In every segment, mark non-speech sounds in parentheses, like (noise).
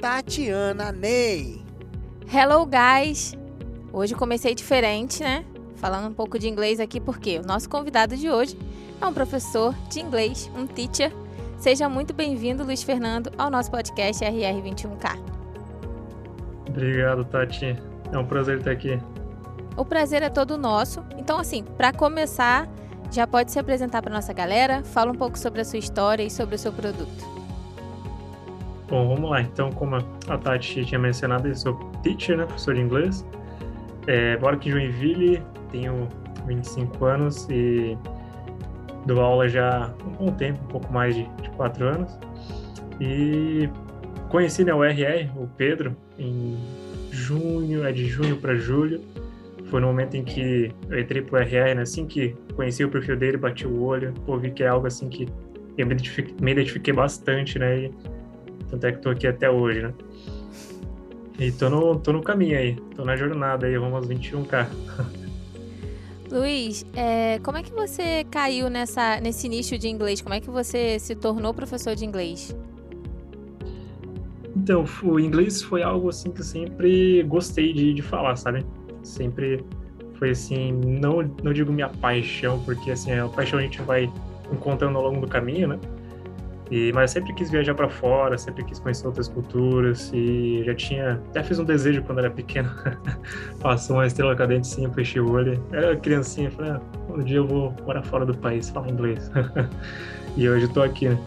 Tatiana Ney. Hello, guys! Hoje comecei diferente, né? Falando um pouco de inglês aqui, porque o nosso convidado de hoje é um professor de inglês, um teacher. Seja muito bem-vindo, Luiz Fernando, ao nosso podcast RR21K. Obrigado, Tati. É um prazer estar aqui. O prazer é todo nosso. Então, assim, para começar, já pode se apresentar para nossa galera, fala um pouco sobre a sua história e sobre o seu produto. Bom, vamos lá. Então, como a Tati tinha mencionado, eu sou teacher, né, professor de inglês. É, moro aqui em Joinville, tenho 25 anos e dou aula já há um bom tempo, um pouco mais de, de 4 anos. E conheci né, o RR, o Pedro, em junho, é de junho para julho. Foi no momento em que eu entrei pro RR, né, assim que conheci o perfil dele, bati o olho, pô, vi que é algo assim que eu me identifiquei, me identifiquei bastante, né, e tanto é que tô aqui até hoje, né? E tô no, tô no caminho aí, tô na jornada aí, vamos aos 21K. (laughs) Luiz, é, como é que você caiu nessa, nesse nicho de inglês? Como é que você se tornou professor de inglês? Então, o inglês foi algo assim que eu sempre gostei de, de falar, sabe? Sempre foi assim, não, não digo minha paixão, porque assim, a paixão a gente vai encontrando ao longo do caminho, né? E, mas sempre quis viajar para fora, sempre quis conhecer outras culturas e já tinha, até fiz um desejo quando era pequeno. (laughs) Passou uma estrela cadente sim, fechei o olho. Era criancinha, falei, ah, um dia eu vou morar fora do país, falar inglês. (laughs) e hoje eu tô aqui, né?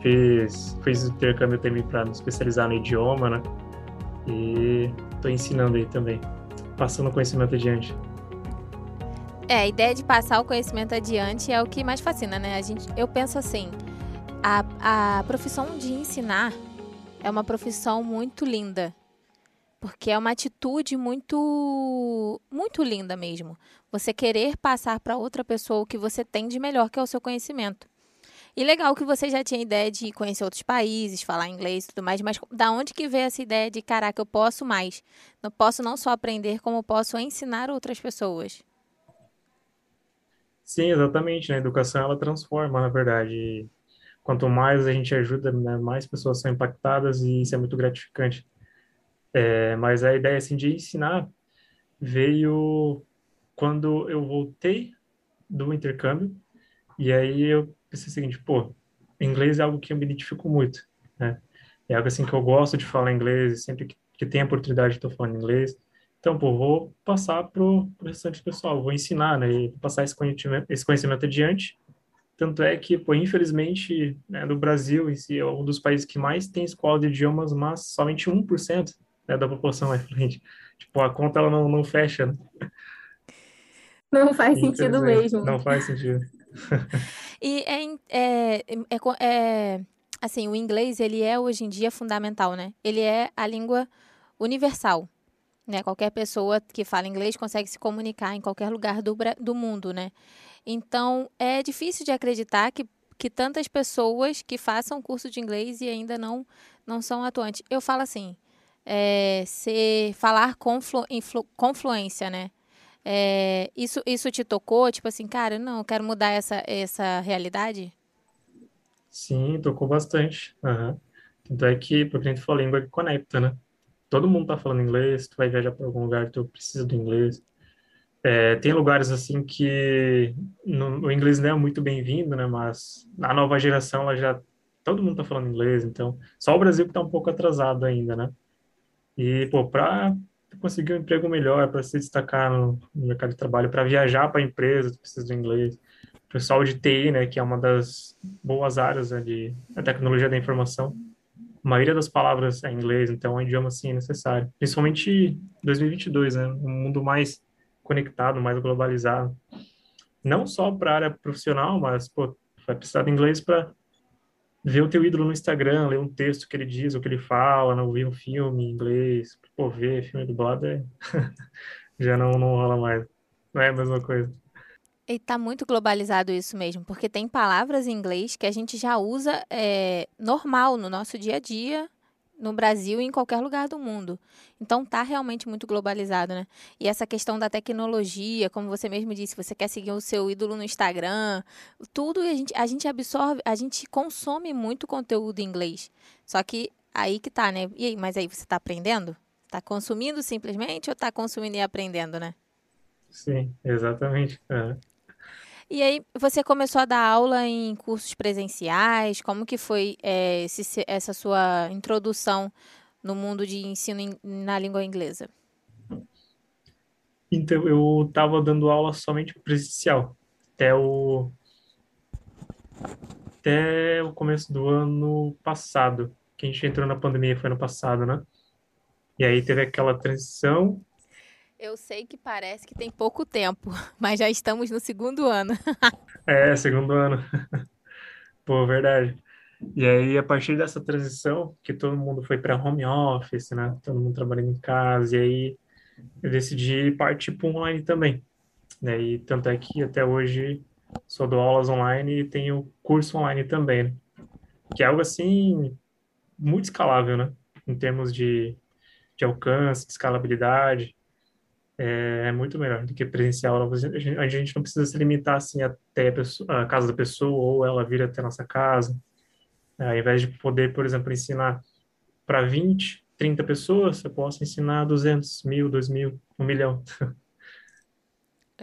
Fiz, fiz intercâmbio também para me especializar no idioma, né? E tô ensinando aí também, passando o conhecimento adiante. É, a ideia de passar o conhecimento adiante é o que mais fascina, né? A gente, eu penso assim, a, a profissão de ensinar é uma profissão muito linda. Porque é uma atitude muito muito linda mesmo. Você querer passar para outra pessoa o que você tem de melhor, que é o seu conhecimento. E legal que você já tinha ideia de conhecer outros países, falar inglês e tudo mais, mas da onde que veio essa ideia de, caraca, eu posso mais? Eu posso não só aprender, como posso ensinar outras pessoas? Sim, exatamente. Né? A educação, ela transforma, na verdade quanto mais a gente ajuda, né, mais pessoas são impactadas e isso é muito gratificante. É, mas a ideia assim de ensinar veio quando eu voltei do intercâmbio e aí eu pensei o seguinte, pô, inglês é algo que eu me identifico muito, né? É algo assim que eu gosto de falar inglês, sempre que, que tem a oportunidade estou falando inglês. Então, pô, vou passar pro, pro restante pessoal, vou ensinar, né, e passar esse conhecimento, esse conhecimento adiante tanto é que, pô, infelizmente, né, no Brasil em si, é um dos países que mais tem escola de idiomas, mas somente 1% né, da população é fluente. Tipo, a conta ela não, não fecha. Né? Não faz sentido mesmo. Não faz sentido. (laughs) e é, é, é, é, assim, o inglês, ele é hoje em dia fundamental, né? Ele é a língua universal. Né? Qualquer pessoa que fala inglês consegue se comunicar em qualquer lugar do, do mundo, né? Então, é difícil de acreditar que, que tantas pessoas que façam curso de inglês e ainda não, não são atuantes. Eu falo assim, é, ser, falar com, flu, influ, fluência, né? É, isso, isso te tocou? Tipo assim, cara, não, eu quero mudar essa, essa realidade? Sim, tocou bastante. Uhum. Tanto é que, porque a gente fala, língua que conecta, né? Todo mundo tá falando inglês, tu vai viajar para algum lugar, tu precisa do inglês. É, tem lugares assim que no, o inglês não é muito bem-vindo, né? Mas a nova geração, ela já todo mundo está falando inglês, então só o Brasil que está um pouco atrasado ainda, né? E pô, para conseguir um emprego melhor, para se destacar no, no, mercado de trabalho, para viajar para a empresa, precisa do inglês. O pessoal de TI, né, que é uma das boas áreas né, de a tecnologia da informação, a maioria das palavras é inglês, então é um idioma assim necessário. Principalmente em 2022, né, um mundo mais conectado, mais globalizado. Não só para a área profissional, mas pô, vai precisar de inglês para ver o teu ídolo no Instagram, ler um texto que ele diz, o que ele fala, não ver um filme em inglês, pô, ver filme dublado é... (laughs) já não, não rola mais. Não é a mesma coisa. E tá muito globalizado isso mesmo, porque tem palavras em inglês que a gente já usa é, normal no nosso dia a dia, no Brasil e em qualquer lugar do mundo. Então tá realmente muito globalizado, né? E essa questão da tecnologia, como você mesmo disse, você quer seguir o seu ídolo no Instagram, tudo a gente, a gente absorve, a gente consome muito conteúdo em inglês. Só que aí que tá, né? E aí, mas aí você tá aprendendo? Tá consumindo simplesmente ou tá consumindo e aprendendo, né? Sim, exatamente. E aí, você começou a dar aula em cursos presenciais? Como que foi é, esse, essa sua introdução no mundo de ensino in, na língua inglesa? Então, eu estava dando aula somente presencial, até o, até o começo do ano passado, que a gente entrou na pandemia, foi ano passado, né? E aí teve aquela transição eu sei que parece que tem pouco tempo, (laughs) mas já estamos no segundo ano. (laughs) é, segundo ano. (laughs) Pô, verdade. E aí, a partir dessa transição, que todo mundo foi para home office, né? Todo mundo trabalhando em casa, e aí eu decidi partir para online também. Né? E tanto é que até hoje só dou aulas online e tenho curso online também, né? Que é algo assim muito escalável, né? Em termos de, de alcance, de escalabilidade é, é muito melhor do que presencial. A gente não precisa se limitar assim até a, pessoa, a casa da pessoa ou ela vir até a nossa casa. É, ao invés de poder, por exemplo, ensinar para 20, 30 pessoas, eu posso ensinar 200, mil, 2 mil, 1 milhão. (laughs)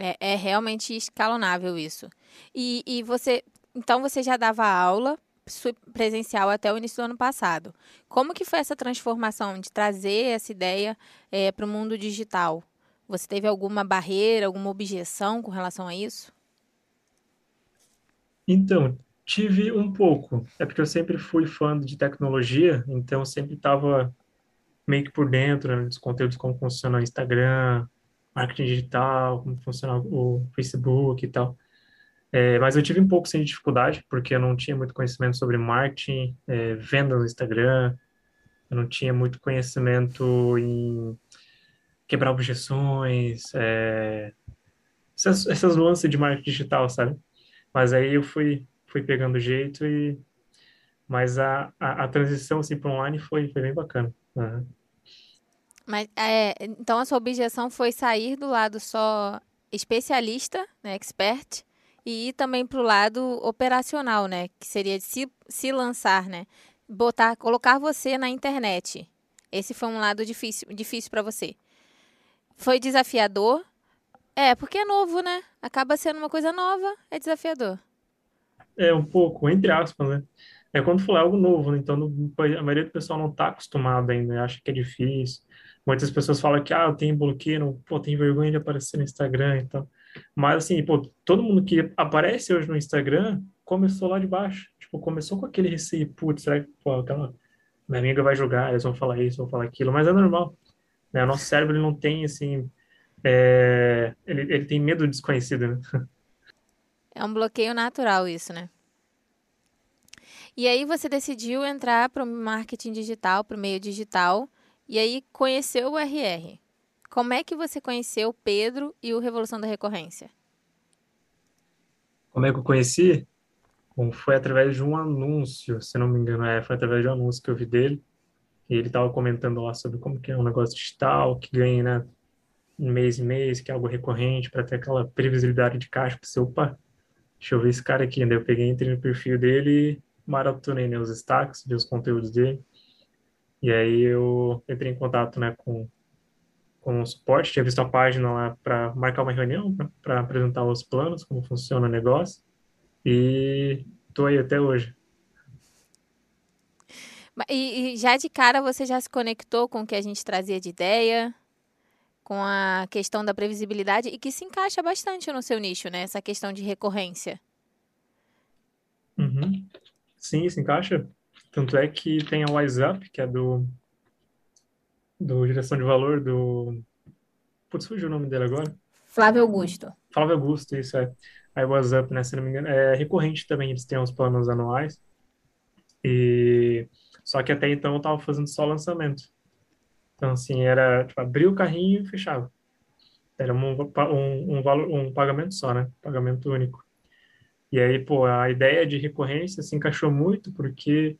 É, é realmente escalonável isso. E, e você, então você já dava aula presencial até o início do ano passado. Como que foi essa transformação de trazer essa ideia é, para o mundo digital? Você teve alguma barreira, alguma objeção com relação a isso? Então, tive um pouco. É porque eu sempre fui fã de tecnologia, então sempre estava meio que por dentro né, dos conteúdos, como funciona o Instagram, marketing digital, como funciona o Facebook e tal. É, mas eu tive um pouco sem dificuldade, porque eu não tinha muito conhecimento sobre marketing, é, venda no Instagram, eu não tinha muito conhecimento em quebrar objeções, é, essas, essas nuances de marketing digital, sabe? Mas aí eu fui, fui pegando jeito e... Mas a, a, a transição, assim, para online foi, foi bem bacana. Uhum. Mas, é, então, a sua objeção foi sair do lado só especialista, né, expert, e ir também para o lado operacional, né, que seria de se, se lançar, né, botar, colocar você na internet. Esse foi um lado difícil, difícil para você. Foi desafiador? É, porque é novo, né? Acaba sendo uma coisa nova, é desafiador. É, um pouco, entre aspas, né? É quando for algo novo, né? Então a maioria do pessoal não está acostumado ainda, acha que é difícil. Muitas pessoas falam que, ah, eu tenho bloqueio, pô, tem vergonha de aparecer no Instagram e tal. Mas, assim, pô, todo mundo que aparece hoje no Instagram começou lá de baixo. Tipo, começou com aquele receio, putz, será que, pô, aquela minha amiga vai julgar, eles vão falar isso, vão falar aquilo, mas é normal. Né? O nosso cérebro ele não tem assim, é, ele, ele tem medo do desconhecido. Né? É um bloqueio natural isso, né? E aí você decidiu entrar para o marketing digital, para o meio digital, e aí conheceu o RR. Como é que você conheceu o Pedro e o Revolução da Recorrência? Como é que eu conheci? Bom, foi através de um anúncio, se não me engano, é, foi através de um anúncio que eu vi dele. E ele estava comentando lá sobre como que é um negócio digital, que ganha, né, mês em mês, que é algo recorrente, para ter aquela previsibilidade de caixa, para você, opa, deixa eu ver esse cara aqui. Daí eu peguei, entrei no perfil dele e maratonei né, os destaques, vi os conteúdos dele. E aí eu entrei em contato né, com, com o suporte, tinha visto a página lá para marcar uma reunião, para apresentar os planos, como funciona o negócio. E estou aí até hoje. E, e, já de cara você já se conectou com o que a gente trazia de ideia, com a questão da previsibilidade e que se encaixa bastante no seu nicho, né? Essa questão de recorrência. Uhum. Sim, se encaixa. Tanto é que tem a WhatsApp, que é do do direção de valor do Putz, fugiu o nome dele agora. Flávio Augusto. Flávio Augusto, isso é. Aí o WhatsApp, né, se não me engano, é recorrente também, eles têm os planos anuais. E só que até então eu estava fazendo só lançamento. Então, assim, era tipo, abrir o carrinho e fechava. Era um, um, um, valor, um pagamento só, né? Pagamento único. E aí, pô, a ideia de recorrência se encaixou muito porque,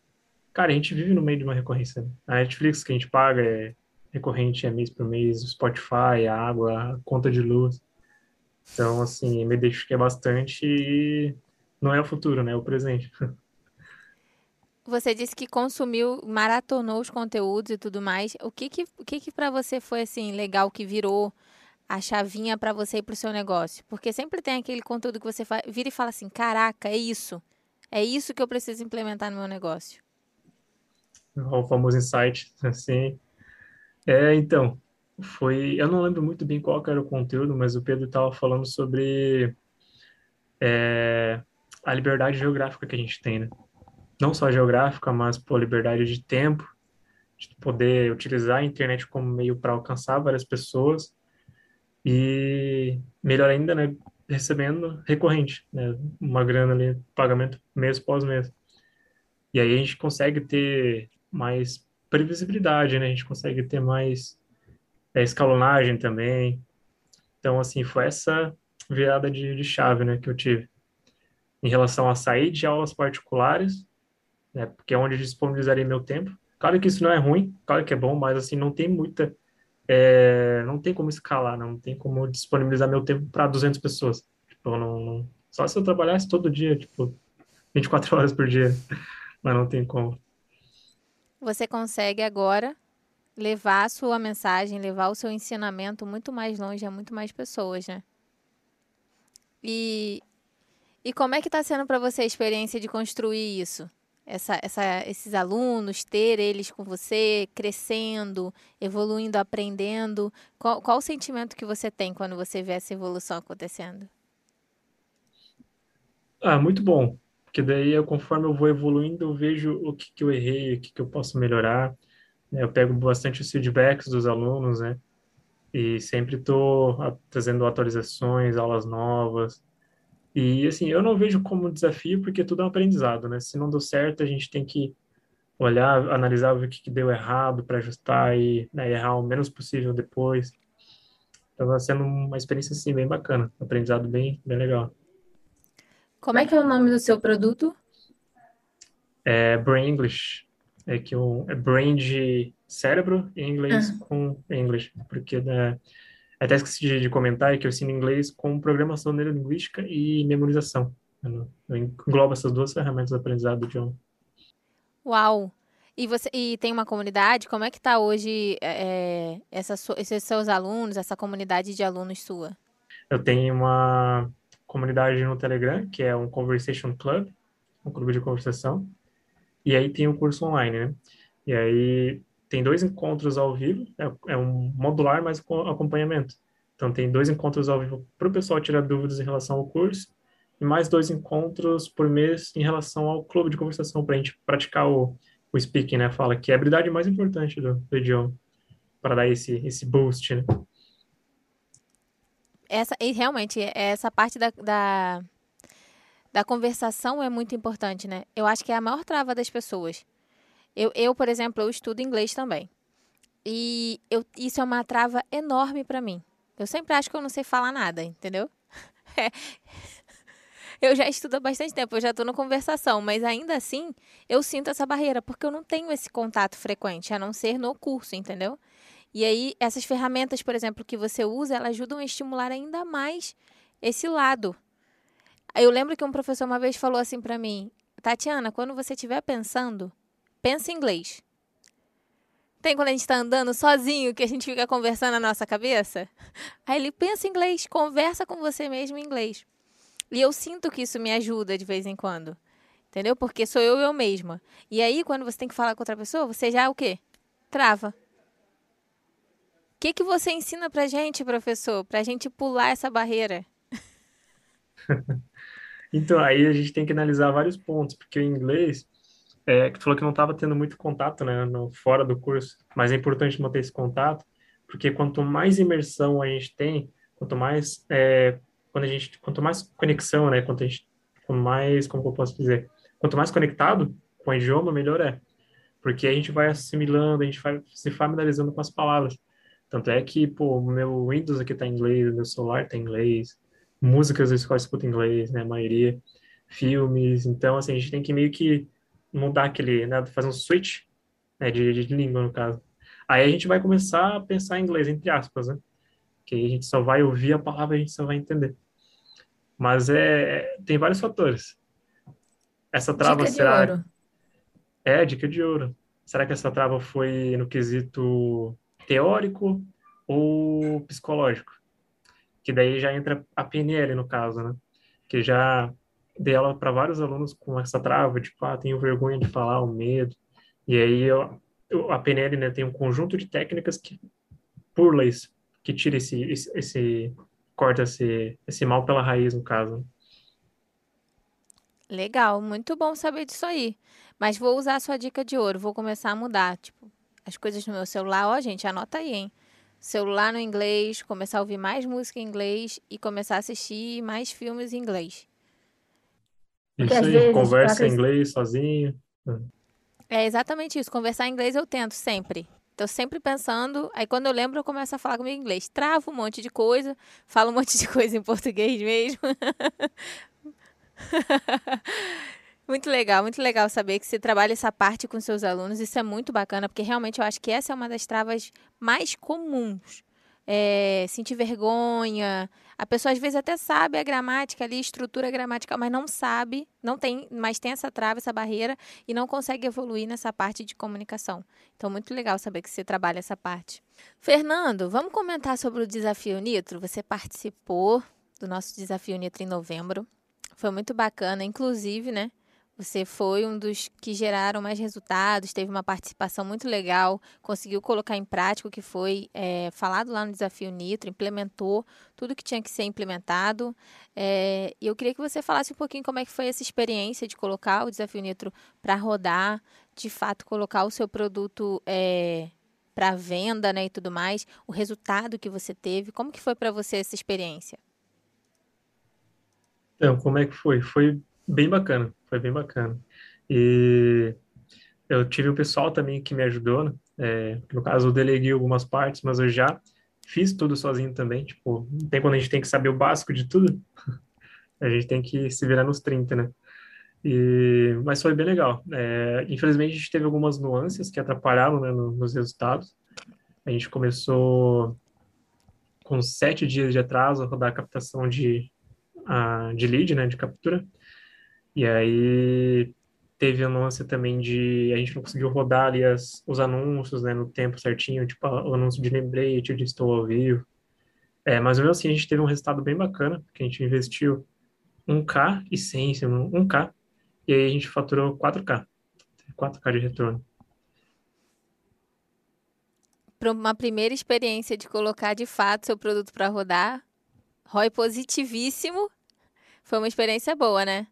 cara, a gente vive no meio de uma recorrência. Né? A Netflix que a gente paga é recorrente, é mês por mês, o Spotify, a água, a conta de luz. Então, assim, me identifiquei bastante e não é o futuro, né? É o presente. (laughs) Você disse que consumiu, maratonou os conteúdos e tudo mais. O que que, o que, que para você foi, assim, legal que virou a chavinha para você ir pro seu negócio? Porque sempre tem aquele conteúdo que você vira e fala assim: caraca, é isso. É isso que eu preciso implementar no meu negócio. O famoso insight, assim. É, então, foi. Eu não lembro muito bem qual era o conteúdo, mas o Pedro estava falando sobre é, a liberdade geográfica que a gente tem, né? Não só geográfica, mas por liberdade de tempo, de poder utilizar a internet como meio para alcançar várias pessoas e melhor ainda, né, recebendo recorrente, né, uma grana ali, pagamento mês após mês. E aí a gente consegue ter mais previsibilidade, né? A gente consegue ter mais é, escalonagem também. Então, assim, foi essa virada de, de chave, né, que eu tive. Em relação a sair de aulas particulares, né, porque é onde eu disponibilizaria meu tempo. Claro que isso não é ruim, claro que é bom, mas, assim, não tem muita é, não tem como escalar, não tem como disponibilizar meu tempo para 200 pessoas. Tipo, não, não, só se eu trabalhasse todo dia, tipo, 24 (laughs) horas por dia, mas não tem como. Você consegue agora levar a sua mensagem, levar o seu ensinamento muito mais longe a muito mais pessoas, né? E, e como é que está sendo para você a experiência de construir isso? Essa, essa, esses alunos, ter eles com você, crescendo, evoluindo, aprendendo? Qual, qual o sentimento que você tem quando você vê essa evolução acontecendo? Ah, muito bom. Porque daí, conforme eu vou evoluindo, eu vejo o que, que eu errei, o que, que eu posso melhorar. Né? Eu pego bastante os feedbacks dos alunos, né? E sempre estou trazendo atualizações, aulas novas, e, assim, eu não vejo como desafio, porque tudo é um aprendizado, né? Se não deu certo, a gente tem que olhar, analisar, ver o que, que deu errado para ajustar e né, errar o menos possível depois. Então, está sendo uma experiência, assim, bem bacana. Um aprendizado bem, bem legal. Como é que é o nome do seu produto? É Brain English. É que o é Brain de cérebro em inglês ah. com English, porque né, até esqueci de, comentar que eu ensino inglês com programação neurolinguística e memorização. Eu, eu englobo essas duas ferramentas de aprendizado do idioma. Uau! E você e tem uma comunidade? Como é que está hoje é, é essa, esses seus alunos, essa comunidade de alunos sua? Eu tenho uma comunidade no Telegram, que é um Conversation Club, um clube de conversação. E aí tem o um curso online, né? E aí tem dois encontros ao vivo, é, é um modular, mas com acompanhamento. Então, tem dois encontros ao vivo para o pessoal tirar dúvidas em relação ao curso, e mais dois encontros por mês em relação ao clube de conversação, para a gente praticar o, o speaking, né? Fala que é a habilidade mais importante do, do idioma, para dar esse, esse boost, né? Essa, e realmente, essa parte da, da, da conversação é muito importante, né? Eu acho que é a maior trava das pessoas eu, eu, por exemplo, eu estudo inglês também. E eu, isso é uma trava enorme para mim. Eu sempre acho que eu não sei falar nada, entendeu? (laughs) É. Eu já estudo há bastante tempo, eu já estou na conversação, mas ainda assim eu sinto essa barreira, porque eu não tenho esse contato frequente, a não ser no curso, entendeu? E aí, essas ferramentas, por exemplo, que você usa, elas ajudam a estimular ainda mais esse lado. Eu lembro que um professor uma vez falou assim para mim: Tatiana, quando você estiver pensando, pensa em inglês. Tem quando a gente está andando sozinho que a gente fica conversando na nossa cabeça? Aí ele pensa em inglês, conversa com você mesmo em inglês. E eu sinto que isso me ajuda de vez em quando. Entendeu? Porque sou eu eu mesma. E aí, quando você tem que falar com outra pessoa, você já o quê? Trava. O que, que você ensina pra gente, professor? Pra gente pular essa barreira? (laughs) então, aí a gente tem que analisar vários pontos, porque o inglês é, que tu falou que não estava tendo muito contato, né, no, fora do curso, mas é importante manter esse contato, porque quanto mais imersão a gente tem, quanto mais, é, quando a gente, quanto mais conexão, né, quanto a gente, quanto mais, como eu posso dizer, quanto mais conectado com o idioma, melhor é. Porque a gente vai assimilando, a gente vai se familiarizando com as palavras. Tanto é que, pô, meu Windows aqui tá em inglês, meu celular tá em inglês, músicas eu escuto em inglês, né, a maioria, filmes. Então, assim, a gente tem que meio que mudar aquele, né, fazer um switch, né, de, de língua, no caso. Aí a gente vai começar a pensar em inglês, entre aspas, né? Que a gente só vai ouvir a palavra e a gente só vai entender. Mas é, tem vários fatores. Essa trava Dica de será... ouro. É, dica de ouro. Será que essa trava foi no quesito teórico ou psicológico? Que daí já entra a PNL, no caso, né? Que já dei aula para vários alunos com essa trava, tipo, ah, tenho vergonha de falar, o medo. E aí eu, eu- a PNL, né, tem um conjunto de técnicas que, por leis, que tira esse, esse, esse corta esse, esse mal pela raiz, no caso. Legal, muito bom saber disso aí. Mas vou usar a sua dica de ouro, vou começar a mudar, tipo, as coisas no meu celular. Ó, gente, anota aí, hein? Celular no inglês, começar a ouvir mais música em inglês e começar a assistir mais filmes em inglês. Isso aí, vezes, conversa pra em inglês sozinho. É exatamente isso. Conversar em inglês eu tento sempre. Tô sempre pensando, aí quando eu lembro eu começo a falar comigo em inglês. Travo um monte de coisa, falo um monte de (laughs) coisa em português mesmo. (laughs) Muito legal, muito legal saber que você trabalha essa parte com seus alunos. Isso é muito bacana, porque realmente eu acho que essa é uma das travas mais comuns. É, sentir vergonha. A pessoa às vezes até sabe a gramática ali, estrutura gramatical, mas não sabe, não tem, mas tem essa trava, essa barreira e não consegue evoluir nessa parte de comunicação. Então, muito legal saber que você trabalha essa parte. Fernando, vamos comentar sobre o desafio Nitro? Você participou do nosso desafio Nitro em novembro. Foi muito bacana, inclusive, né? Você foi um dos que geraram mais resultados, teve uma participação muito legal, conseguiu colocar em prática o que foi é, falado lá no Desafio Nitro, implementou tudo que tinha que ser implementado. É, e eu queria que você falasse um pouquinho como é que foi essa experiência de colocar o Desafio Nitro para rodar, de fato colocar o seu produto é, para venda né, e tudo mais, o resultado que você teve, como que foi para você essa experiência? Então, como é que foi? Foi bem bacana, foi bem bacana. E eu tive o pessoal também que me ajudou, né? É, no caso, eu deleguei algumas partes, mas eu já fiz tudo sozinho também. Tipo, tem quando a gente tem que saber o básico de tudo, (laughs) a gente tem que se virar nos 30, né? E, mas foi bem legal. É, infelizmente, a gente teve algumas nuances que atrapalharam, né, no- nos resultados. A gente começou com sete dias de atraso a rodar a captação de, a, de lead, né, de captura. E aí teve a nuance também de a gente não conseguiu rodar ali as, os anúncios, né, no tempo certinho, tipo o anúncio de lembrete, de estou ao vivo. É, mas mesmo assim a gente teve um resultado bem bacana, porque a gente investiu 1K e 100, se não- 1K, e aí a gente faturou 4K, 4K de retorno. Para uma primeira experiência de colocar de fato seu produto para rodar, ROI positivíssimo, foi uma experiência boa, né?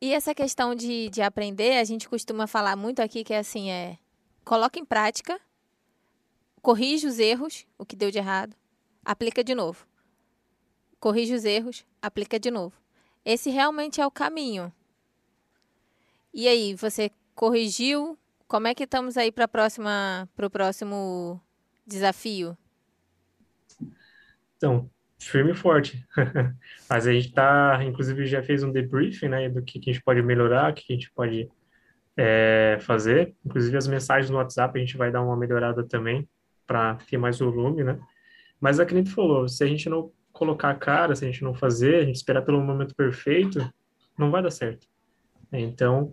E essa questão de, de aprender, a gente costuma falar muito aqui que é assim, é coloca em prática, corrige os erros, o que deu de errado, aplica de novo. Corrige os erros, aplica de novo. Esse realmente é o caminho. E aí, você corrigiu? Como é que estamos aí para próxima, para o próximo desafio? Então, firme e forte. (laughs) Mas a gente tá, inclusive, já fez um debriefing, né, do que, que a gente pode melhorar, o que a gente pode é, fazer. Inclusive, as mensagens no WhatsApp a gente vai dar uma melhorada também, para ter mais volume, né? Mas é que nem tu falou, se a gente não colocar a cara, se a gente não fazer, a gente esperar pelo momento perfeito, não vai dar certo. Então, o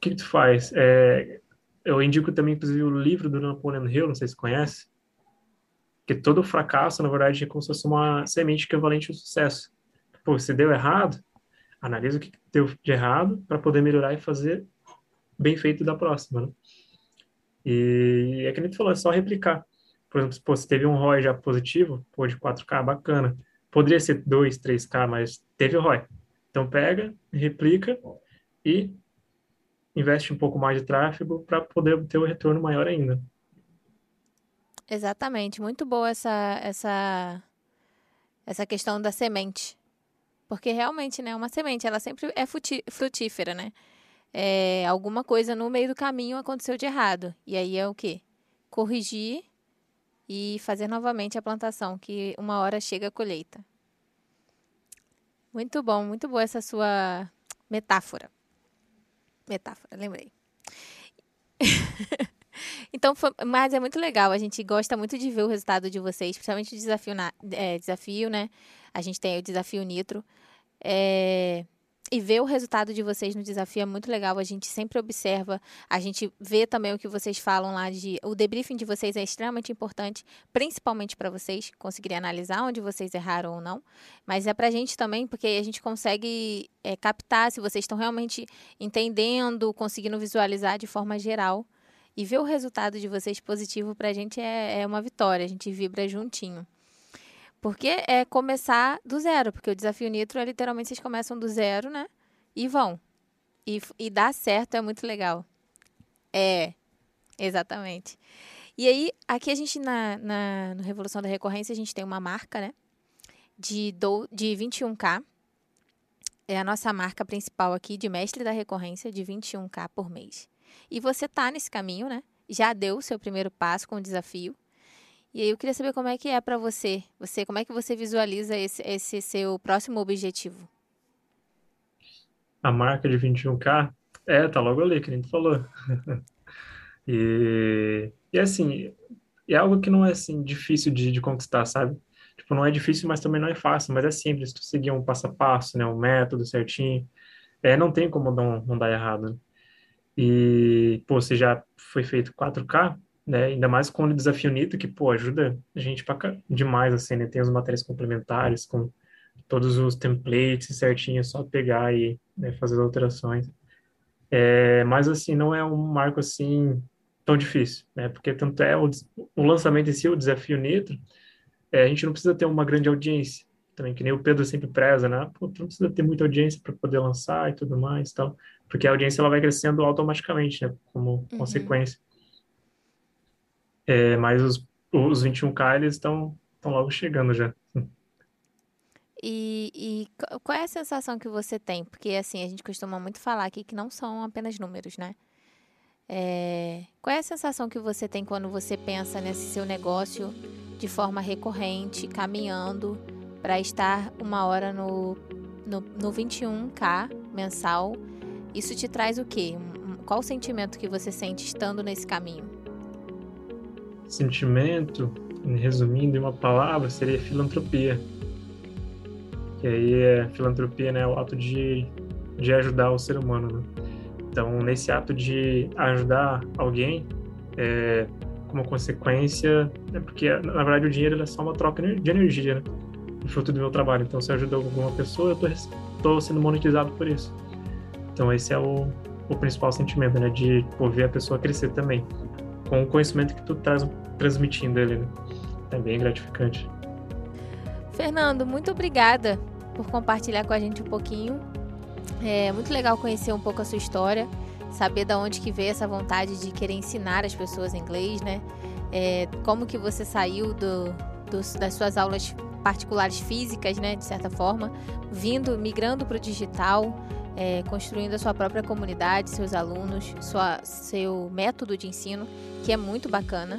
que, que tu faz? É, eu indico também, inclusive, o livro do Napoleon Hill, não sei se conhece, que todo fracasso, na verdade, é como se fosse uma semente equivalente ao sucesso. Pô, se deu errado, analisa o que deu de errado para poder melhorar e fazer bem feito da próxima, né? E é que nem tu falou, é só replicar. Por exemplo, pô, se teve um ROI já positivo, pô, de 4K, bacana. Poderia ser 2, 3K, mas teve ROI. Então pega, replica e investe um pouco mais de tráfego para poder ter o retorno maior ainda. Exatamente, muito boa essa essa essa questão da semente. Porque realmente, né, uma semente, ela sempre é frutífera, né? é, alguma coisa no meio do caminho aconteceu de errado. E aí é o quê? Corrigir e fazer novamente a plantação, que uma hora chega a colheita. Muito bom, muito boa essa sua metáfora. Metáfora, lembrei. (laughs) então, foi, mas é muito legal. A gente gosta muito de ver o resultado de vocês, principalmente o desafio, na, é, desafio, né? A gente tem o desafio Nitro. É, e ver o resultado de vocês no desafio é muito legal. A gente sempre observa, a gente vê também o que vocês falam lá de. O debriefing de vocês é extremamente importante, principalmente para vocês conseguirem analisar onde vocês erraram ou não. Mas é para a gente também, porque a gente consegue é, captar se vocês estão realmente entendendo, conseguindo visualizar de forma geral. E ver o resultado de vocês positivo para a gente é, é uma vitória, a gente vibra juntinho. Porque é começar do zero, porque o desafio Nitro é literalmente vocês começam do zero, né? E vão. E, e dá certo, é muito legal. É, exatamente. E aí, aqui a gente na, na Revolução da Recorrência, a gente tem uma marca, né? De, do, de 21k. É a nossa marca principal aqui de mestre da recorrência, de 21k por mês. E você tá nesse caminho, né? Já deu o seu primeiro passo com o desafio. E aí eu queria saber como é que é para você. Você, como é que você visualiza esse, esse seu próximo objetivo? A marca de 21K, é, tá logo ali, que nem tu falou. (laughs) e, e assim, é algo que não é assim difícil de, de conquistar, sabe? Tipo, não é difícil, mas também não é fácil, mas é simples, tu seguir um passo a passo, né, um método certinho, é, não tem como não, não dar errado, né? E, pô, você já foi feito 4K, né? Ainda mais com o desafio Nito, que, pô, ajuda a gente pra, demais, assim, né? Tem os materiais complementares com todos os templates certinho, é só pegar e né, fazer as alterações. É, mas, assim, não é um marco, assim, tão difícil, né? Porque tanto é o, o lançamento em si, o desafio Nitro, é, a gente não precisa ter uma grande audiência, também, que nem o Pedro sempre preza, né? Pô, tu não precisa ter muita audiência para poder lançar e tudo mais tal, porque a audiência ela vai crescendo automaticamente, né? Como uhum. consequência. É, mas os, os 21K, eles estão logo chegando já. E, e qual é a sensação que você tem? Porque, assim, a gente costuma muito falar aqui que não são apenas números, né? É, qual é a sensação que você tem quando você pensa nesse seu negócio de forma recorrente, caminhando para estar uma hora no, no, no 21K mensal? Isso te traz o quê? Qual o sentimento que você sente estando nesse caminho? sentimento, resumindo em uma palavra, seria filantropia. Que aí é filantropia, né, o ato de, de ajudar o ser humano, né? Então, nesse ato de ajudar alguém, é, como consequência, é porque na verdade o dinheiro é só uma troca de energia, né? Fruto do meu trabalho. Então, se eu ajudo alguma pessoa, eu estou sendo monetizado por isso. Então, esse é o, o principal sentimento, né? De pô, ver a pessoa crescer também com o conhecimento que tu estás transmitindo ele, né? É bem gratificante. Fernando, muito obrigada por compartilhar com a gente um pouquinho. É muito legal conhecer um pouco a sua história, saber da onde que veio essa vontade de querer ensinar as pessoas inglês, né? É, como que você saiu do, do, das suas aulas particulares físicas, né, de certa forma, vindo, migrando para o digital, é, construindo a sua própria comunidade, seus alunos, sua, seu método de ensino, que é muito bacana,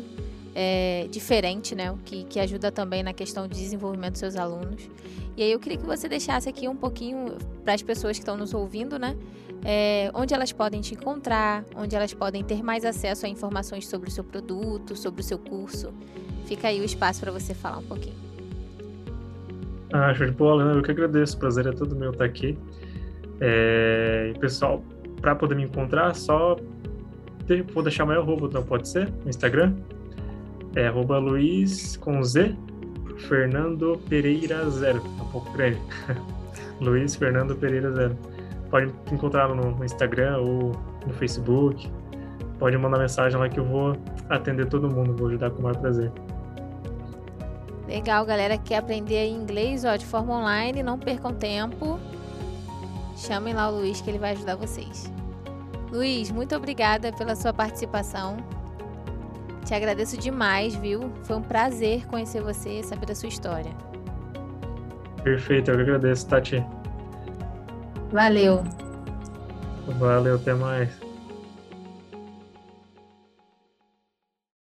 é, diferente, né? Que, que ajuda também na questão de desenvolvimento dos seus alunos. E aí eu queria que você deixasse aqui um pouquinho para as pessoas que estão nos ouvindo, né? É, onde elas podem te encontrar, onde elas podem ter mais acesso a informações sobre o seu produto, sobre o seu curso. Fica aí o espaço para você falar um pouquinho. Ah, show de bola, eu que agradeço, o prazer é todo meu estar aqui. É, pessoal, para poder me encontrar, só vou deixar meu arroba, não pode ser? No Instagram. É arroba Luiz com Z, Fernando Pereira Zero. É um pouco grande. (laughs) Luiz Fernando Pereira Zero. Pode me encontrar no Instagram ou no Facebook. Pode mandar mensagem lá que eu vou atender todo mundo, vou ajudar com o maior prazer. Legal, galera que quer aprender inglês ó, de forma online, não percam tempo. Chamem lá o Luiz que ele vai ajudar vocês. Luiz, muito obrigada pela sua participação. Te agradeço demais, viu? Foi um prazer conhecer você e saber da sua história. Perfeito, eu agradeço, Tati. Valeu. Valeu, até mais.